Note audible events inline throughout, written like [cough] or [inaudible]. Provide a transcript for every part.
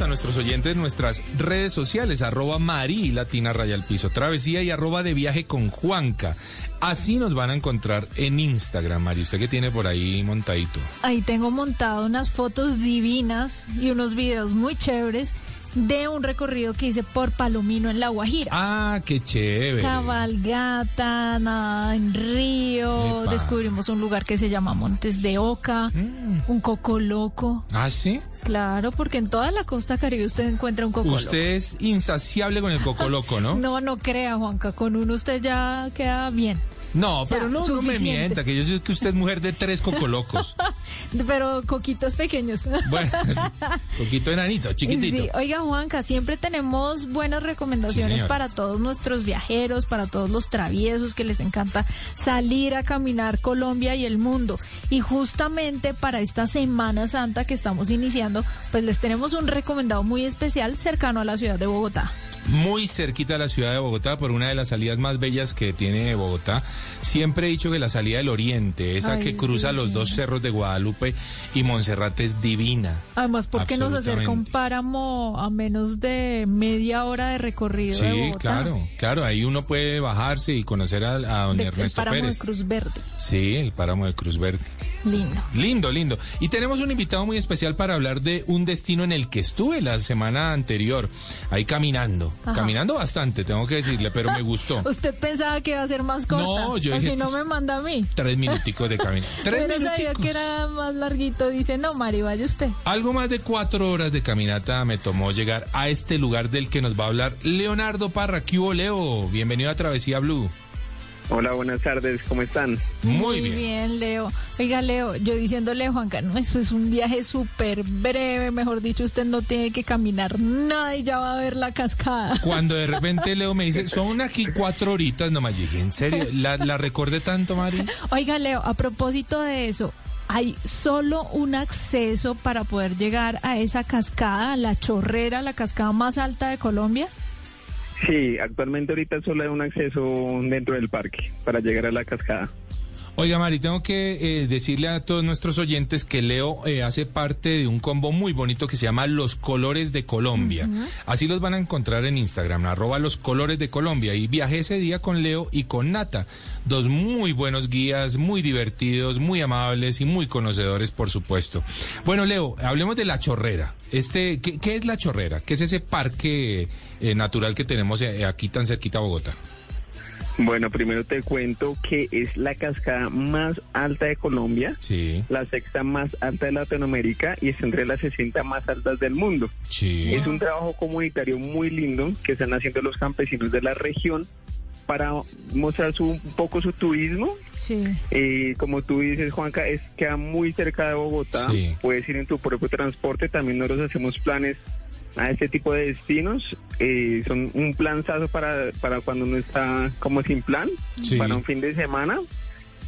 a nuestros oyentes nuestras redes sociales, arroba Mari Latina Raya al Piso, Travesía y arroba de viaje con Juanca. Así nos van a encontrar en Instagram, Mari. ¿Usted qué tiene por ahí montadito? Ahí tengo montado unas fotos divinas y unos videos muy chéveres de un recorrido que hice por Palomino en La Guajira. Ah, qué chévere. Cabalgata, nada en río, Epa. descubrimos un lugar que se llama Montes de Oca, Mm. un coco loco. ¿Ah, sí? Claro, porque en toda la costa caribe usted encuentra un coco loco. Usted es insaciable con el coco loco, ¿no? [laughs] No, no crea, Juanca, con uno usted ya queda bien. No, pero no, no me mienta, que yo sé que usted es mujer de tres cocolocos. [laughs] Pero coquitos pequeños. [laughs] Bueno, sí, coquito enanito, chiquitito. Sí, oiga Juanca, siempre tenemos buenas recomendaciones para todos nuestros viajeros, para todos los traviesos que les encanta salir a caminar Colombia y el mundo. Y justamente para esta Semana Santa que estamos iniciando, pues les tenemos un recomendado muy especial cercano a la ciudad de Bogotá. Muy cerquita de la ciudad de Bogotá, por una de las salidas más bellas que tiene Bogotá. Siempre he dicho que la salida del oriente, esa Ay, que cruza sí. los dos cerros de Guadalupe y Monserrate es divina. Además, porque nos acerca un páramo a menos de media hora de recorrido Sí, claro, claro, ahí uno puede bajarse y conocer a, a don De- el Ernesto páramo Pérez. de Cruz Verde. Sí, el páramo de Cruz Verde. Lindo. Lindo, lindo. Y tenemos un invitado muy especial para hablar de un destino en el que estuve la semana anterior, ahí caminando, Ajá. caminando bastante, tengo que decirle, pero me gustó. [laughs] ¿Usted pensaba que iba a ser más corta? No, yo dije, si no me manda a mí. Tres minuticos de camino. [laughs] Tres Pero sabía que era más larguito. Dice, no, Mari, vaya usted. Algo más de cuatro horas de caminata me tomó llegar a este lugar del que nos va a hablar Leonardo Parra. ¿Qué hubo, Leo? Bienvenido a Travesía Blue. Hola, buenas tardes, ¿cómo están? Muy, bien. Leo. Oiga, Leo, yo diciéndole, Juanca, no, eso es un viaje súper breve. Mejor dicho, usted no tiene que caminar nada y ya va a ver la cascada. [laughs] Cuando de repente Leo me dice, [laughs] son aquí cuatro horitas nomás. Yo dije, ¿en serio? ¿La, la recordé tanto, Mari? Oiga, Leo, a propósito de eso, hay solo un acceso para poder llegar a esa cascada, la chorrera, la cascada más alta de Colombia. Sí, actualmente ahorita solo hay un acceso dentro del parque para llegar a la cascada. Oiga, Mari, tengo que eh, decirle a todos nuestros oyentes que Leo eh, hace parte de un combo muy bonito que se llama Los Colores de Colombia. Así los van a encontrar en Instagram, arroba Los Colores de Colombia. Y viajé ese día con Leo y con Nata, dos muy buenos guías, muy divertidos, muy amables y muy conocedores, por supuesto. Bueno, Leo, hablemos de La Chorrera. Este, ¿qué, qué es La Chorrera? ¿Qué es ese parque eh, natural que tenemos aquí tan cerquita a Bogotá? Bueno, primero te cuento que es la cascada más alta de Colombia, Sí, la sexta más alta de Latinoamérica y está entre las 60 más altas del mundo. sí. Es un trabajo comunitario muy lindo que están haciendo los campesinos de la región para mostrar su, un poco su turismo. Sí. Eh, como tú dices, Juanca, es queda muy cerca de Bogotá. Sí. Puedes ir en tu propio transporte. También nosotros hacemos planes a este tipo de destinos. Eh, son un planzazo para, para cuando uno está como sin plan, Sí. para un fin de semana.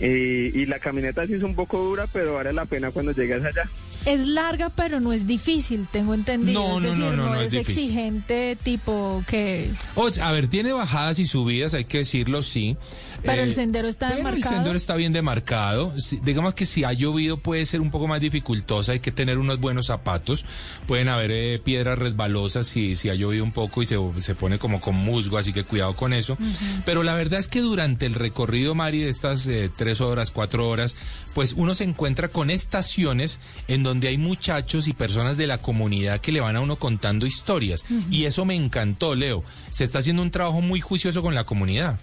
Eh, y la caminata sí es un poco dura, pero vale la pena cuando llegas allá. Es larga, pero no es difícil, tengo entendido. No, es no, decir, no, no, no es, es difícil. exigente, tipo que. O sea, a ver, tiene bajadas y subidas, hay que decirlo, sí. Pero Eh, el sendero está pero demarcado. El sendero está bien demarcado. Si- digamos que si ha llovido puede ser un poco más dificultosa, hay que tener unos buenos zapatos. Pueden haber eh, piedras resbalosas si, si ha llovido un poco y se, se pone como con musgo, así que cuidado con eso. Pero la verdad es que durante el recorrido, Mari, de estas eh, tres horas, cuatro horas, pues uno se encuentra con estaciones en donde hay muchachos y personas de la comunidad que le van a uno contando historias. Y eso me encantó, Leo. Se está haciendo un trabajo muy juicioso con la comunidad.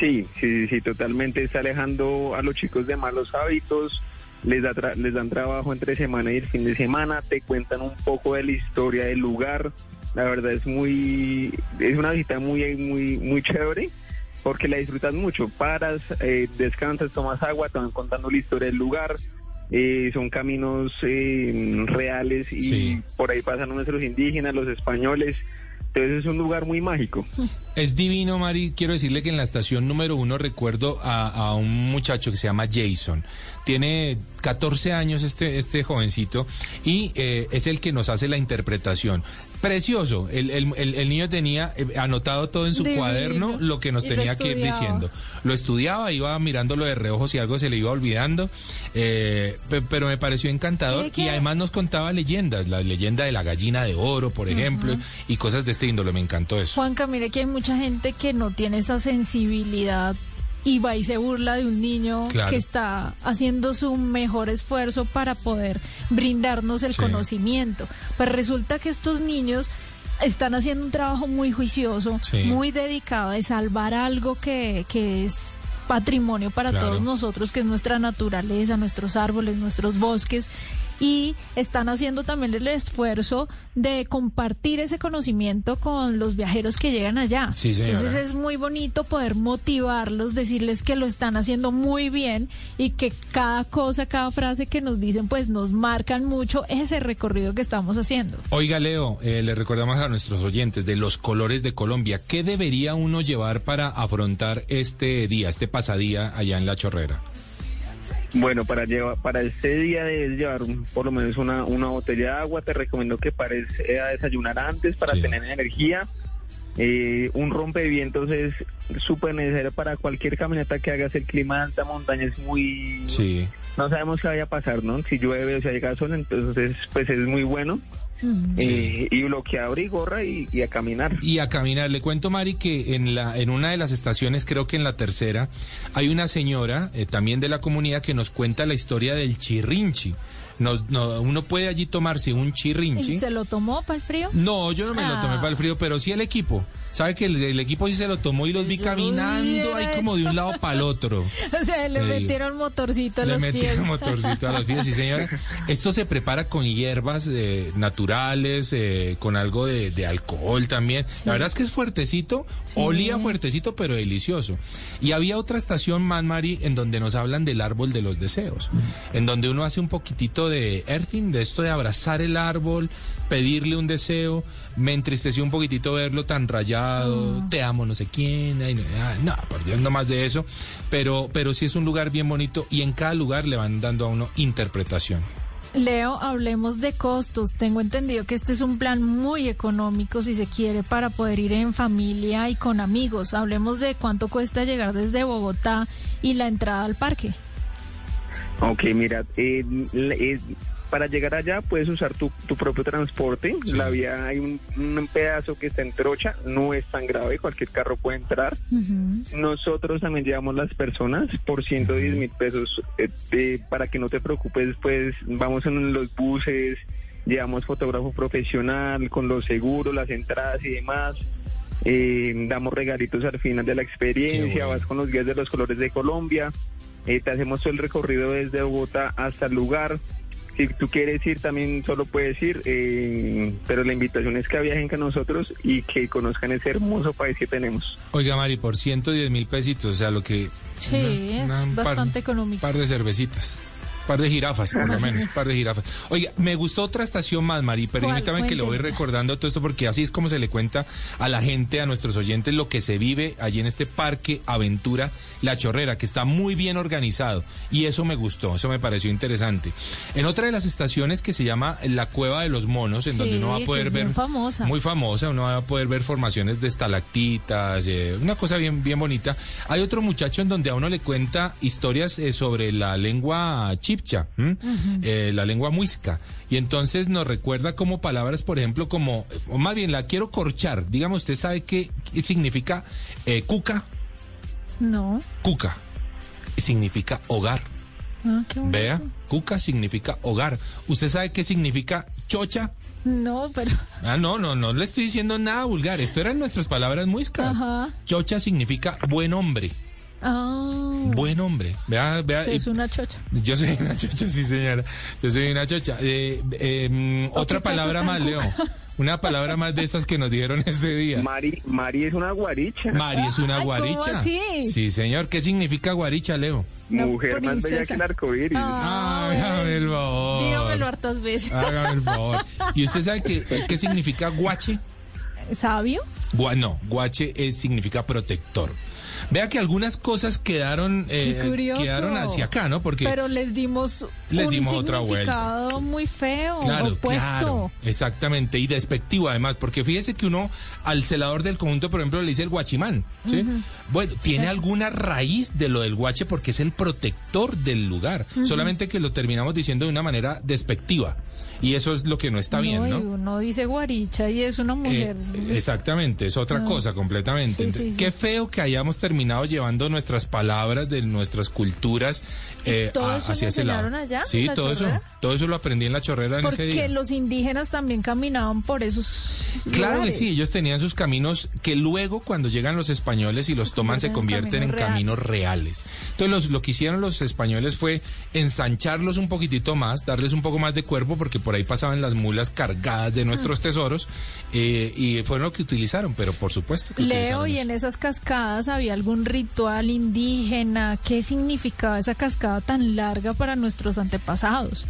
Sí, sí, sí, sí, totalmente. Está alejando a los chicos de malos hábitos. Les, da tra- les dan trabajo entre semana y el fin de semana. Te cuentan un poco de la historia del lugar. La verdad es muy, es una visita muy, muy, muy chévere porque la disfrutas mucho. Paras, eh, descansas, tomas agua, te van contando la historia del lugar. Eh, son caminos eh, reales y Sí. por ahí pasan nuestros indígenas, los españoles. Entonces es un lugar muy mágico. [laughs] Es divino, Mari. Quiero decirle que en la estación número uno recuerdo a, a un muchacho que se llama Jason. Tiene 14 años este, este jovencito y eh, es el que nos hace la interpretación. Precioso. El, el, el, el niño tenía eh, anotado todo en su Divino. cuaderno lo que nos Y tenía que ir diciendo. Lo estudiaba, iba mirándolo de reojo si algo se le iba olvidando, eh, pe- pero me pareció encantador y además nos contaba leyendas, la leyenda de la gallina de oro, por ejemplo, y cosas de este índole. Me encantó eso. Juanca, mire que hay mucha gente que no tiene esa sensibilidad y va y se burla de un niño Claro. que está haciendo su mejor esfuerzo para poder brindarnos el Sí. conocimiento. Pues resulta que estos niños están haciendo un trabajo muy juicioso, Sí. muy dedicado de salvar algo que, que es patrimonio para Claro. todos nosotros, que es nuestra naturaleza, nuestros árboles, nuestros bosques. Y están haciendo también el esfuerzo de compartir ese conocimiento con los viajeros que llegan allá. Sí. Entonces es muy bonito poder motivarlos, decirles que lo están haciendo muy bien y que cada cosa, cada frase que nos dicen, pues nos marcan mucho ese recorrido que estamos haciendo. Oiga, Leo, eh, le recordamos a nuestros oyentes de los colores de Colombia. ¿Qué debería uno llevar para afrontar este día, este pasadía allá en La Chorrera? Bueno, para llevar, para este día debes llevar un- por lo menos una, una botella de agua. Te recomiendo que pares eh, a desayunar antes para Sí. tener energía. Eh, un rompevientos es súper necesario para cualquier caminata que hagas. El clima de alta montaña es muy... Sí. No sabemos qué vaya a pasar, ¿no? Si llueve o si hay sol, entonces pues es muy bueno. Eh, y bloqueador y gorra y, y a caminar. Y a caminar. Le cuento, Mari, que en, la, en una de las estaciones, creo que en la tercera, hay una señora, eh, también de la comunidad, que nos cuenta la historia del chirrinchi. Nos, no, uno puede allí tomarse un chirrinchi. ¿Y se lo tomó para el frío? No, yo no me lo tomé Ah. para el frío, pero sí el equipo. ¿Sabe que el, el equipo sí se lo tomó y los vi caminando ahí como de un lado [laughs] para el otro? O sea, le Le metieron motorcito a Le los metieron pies. [laughs] motorcito a los pies, sí señora. Esto se prepara con hierbas eh, naturales, eh, con algo de, de alcohol también. La verdad es que es fuertecito, olía fuertecito, pero delicioso. Y había otra estación, Man Mari, en donde nos hablan del árbol de los deseos, en donde uno hace un poquitito de earthing, de esto de abrazar el árbol, pedirle un deseo. Me entristeció un poquitito verlo tan rayado, te amo no sé quién, ay, no, ay, no, por Dios, no más de eso. Pero, pero sí es un lugar bien bonito y en cada lugar le van dando a uno interpretación. Leo, hablemos de costos. Tengo entendido que este es un plan muy económico si se quiere para poder ir en familia y con amigos. Hablemos de cuánto cuesta llegar desde Bogotá y la entrada al parque. Ok, mira, eh, eh, para llegar allá puedes usar tu, tu propio transporte. Sí. La vía hay un, un pedazo que está en trocha, no es tan grave, cualquier carro puede entrar. Nosotros también llevamos las personas por 110 mil pesos. eh, eh, para que no te preocupes, pues vamos en los buses, llevamos fotógrafo profesional con los seguros, las entradas y demás. eh, damos regalitos al final de la experiencia, bueno. vas con los guías de los colores de Colombia, eh, te hacemos todo el recorrido desde Bogotá hasta el lugar. Si tú quieres ir, también solo puedes ir, eh, pero la invitación es que viajen con nosotros y que conozcan ese hermoso país que tenemos. Oiga, Mari, por 110 mil pesitos, o sea, lo que... Sí, es un bastante económico. par de cervecitas. Par de jirafas, por lo menos, [laughs] par de jirafas. Oiga, me gustó otra estación más, Mari. Permítame que le voy recordando todo esto porque así es como se le cuenta a la gente, a nuestros oyentes, lo que se vive allí en este parque Aventura La Chorrera, que está muy bien organizado. Y eso me gustó, eso me pareció interesante. En otra de las estaciones que se llama La Cueva de los Monos, en Sí, donde uno va a poder ver... bien famosa. Muy famosa, uno va a poder ver formaciones de estalactitas, eh, una cosa bien, bien bonita. Hay otro muchacho en donde a uno le cuenta historias eh, sobre la lengua Eh, la lengua muisca. Y entonces nos recuerda como palabras, por ejemplo, como, o más bien la quiero corchar. Dígame, ¿usted sabe qué, significa eh, cuca? No. Cuca. Significa hogar. Ah, qué. Vea, cuca significa hogar. ¿Usted sabe qué significa chocha? No, pero Ah, no, no, no le estoy diciendo nada vulgar. Esto eran nuestras palabras muiscas. Ajá. Chocha significa buen hombre. Ah, Buen hombre. Vea, vea. usted es eh, una chocha. Yo soy una chocha, sí, señora. Yo soy una chocha. Eh, ¿O otra palabra más, Leo. Una palabra más de estas que nos dieron ese día. Mari, Mari es una guaricha. Mari es una Ay, ¿cómo guaricha. así? Sí, señor. ¿Qué significa guaricha, Leo? Mujer más bella que el arcoíris. Ah, Ay, hágame el favor. Dígamelo hartas veces. Hágame el favor. ¿Y usted sabe qué, qué significa guache? sabio. Gua- no, guache es, significa protector. Vea que algunas cosas quedaron, eh, quedaron hacia acá, ¿no? Porque Pero les dimos Les un dimos otra vuelta. muy feo, Claro, opuesto. claro, exactamente, y despectivo además, porque fíjese que uno al celador del conjunto, por ejemplo, le dice el guachimán, ¿sí? Bueno, tiene alguna raíz de lo del guache porque es el protector del lugar, solamente que lo terminamos diciendo de una manera despectiva, y eso es lo que no está bien, y ¿no? uno dice guaricha y es una Eh, mujer. exactamente, es otra No. cosa completamente. Sí, Ent- sí, sí. Qué feo que hayamos terminado llevando nuestras palabras de nuestras culturas eh, todo a- eso hacia ese lado. allá, Sí, todo eso, todo eso lo aprendí en la chorrera en ese Porque día. los indígenas también caminaban por esos Claro que sí, ellos tenían sus caminos que luego cuando llegan los españoles y los toman se convierten en caminos caminos reales. Entonces los- lo que hicieron los españoles fue ensancharlos un poquitito más, darles un poco más de cuerpo porque por ahí pasaban las mulas cargadas de Mm. nuestros tesoros eh, y fueron lo que utilizaron, pero por supuesto que Leo, y eso. en esas cascadas había algún ritual indígena. ¿Qué significaba esa cascada tan larga para nuestros antepasados?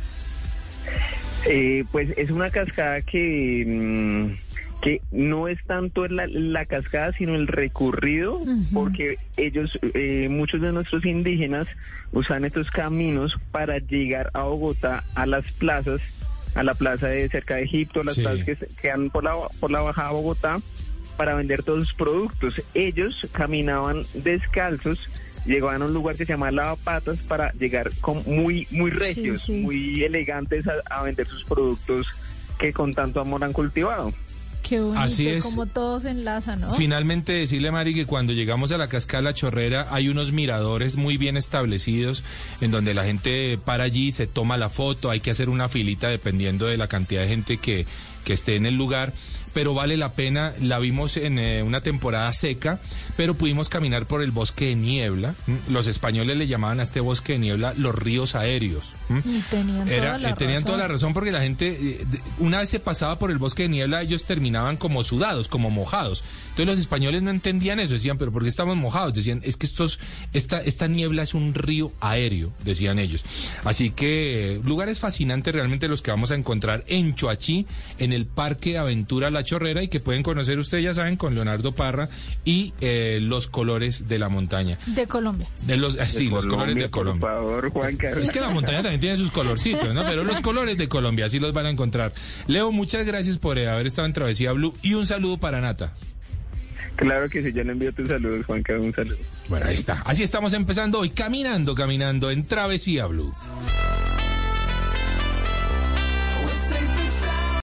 Eh, pues es una cascada que, mm, que no es tanto la, la cascada, sino el recorrido, porque ellos, eh, muchos de nuestros indígenas, usan estos caminos para llegar a Bogotá, a las plazas, a la plaza de cerca de Egipto, a las Sí. plazas que quedan por la, por la bajada a Bogotá, para vender todos sus productos. Ellos caminaban descalzos, llegaban a un lugar que se llama Lavapatas para llegar con muy, muy regios, sí. muy elegantes a, a vender sus productos que con tanto amor han cultivado. Qué bonito, Así es. como todo se enlaza, ¿no? Finalmente decirle, Mari, que cuando llegamos a la cascada La Chorrera hay unos miradores muy bien establecidos en donde la gente para allí, se toma la foto, hay que hacer una filita dependiendo de la cantidad de gente que, que esté en el lugar, pero vale la pena, la vimos en eh, una temporada seca, pero pudimos caminar por el bosque de niebla. Los españoles le llamaban a este bosque de niebla los ríos aéreos. Y tenían Era- toda la eh, tenían toda la razón. porque la gente, eh, una vez se pasaba por el bosque de niebla, ellos terminaban como sudados, como mojados. Entonces los españoles no entendían eso, decían, pero ¿por qué estamos mojados? Decían, es que estos, esta, esta niebla es un río aéreo, decían ellos. Así que eh, lugares fascinantes realmente los que vamos a encontrar en Choachí, en el Parque Aventura La Chorrera y que pueden conocer ustedes, ya saben, con Leonardo Parra y eh, los colores de la montaña. De Colombia. De los, eh, sí, los colores de Colombia. Por favor, Juan Carlos. Es que la montaña también tiene sus colorcitos, ¿no? Pero los colores de Colombia, así los van a encontrar. Leo, muchas gracias por eh, haber estado en Travesía Blue y un saludo para Nata. Claro que sí, yo le envío tus saludos, Juan Carlos, un saludo. Bueno, ahí está. Así estamos empezando hoy, caminando, caminando en Travesía Blue.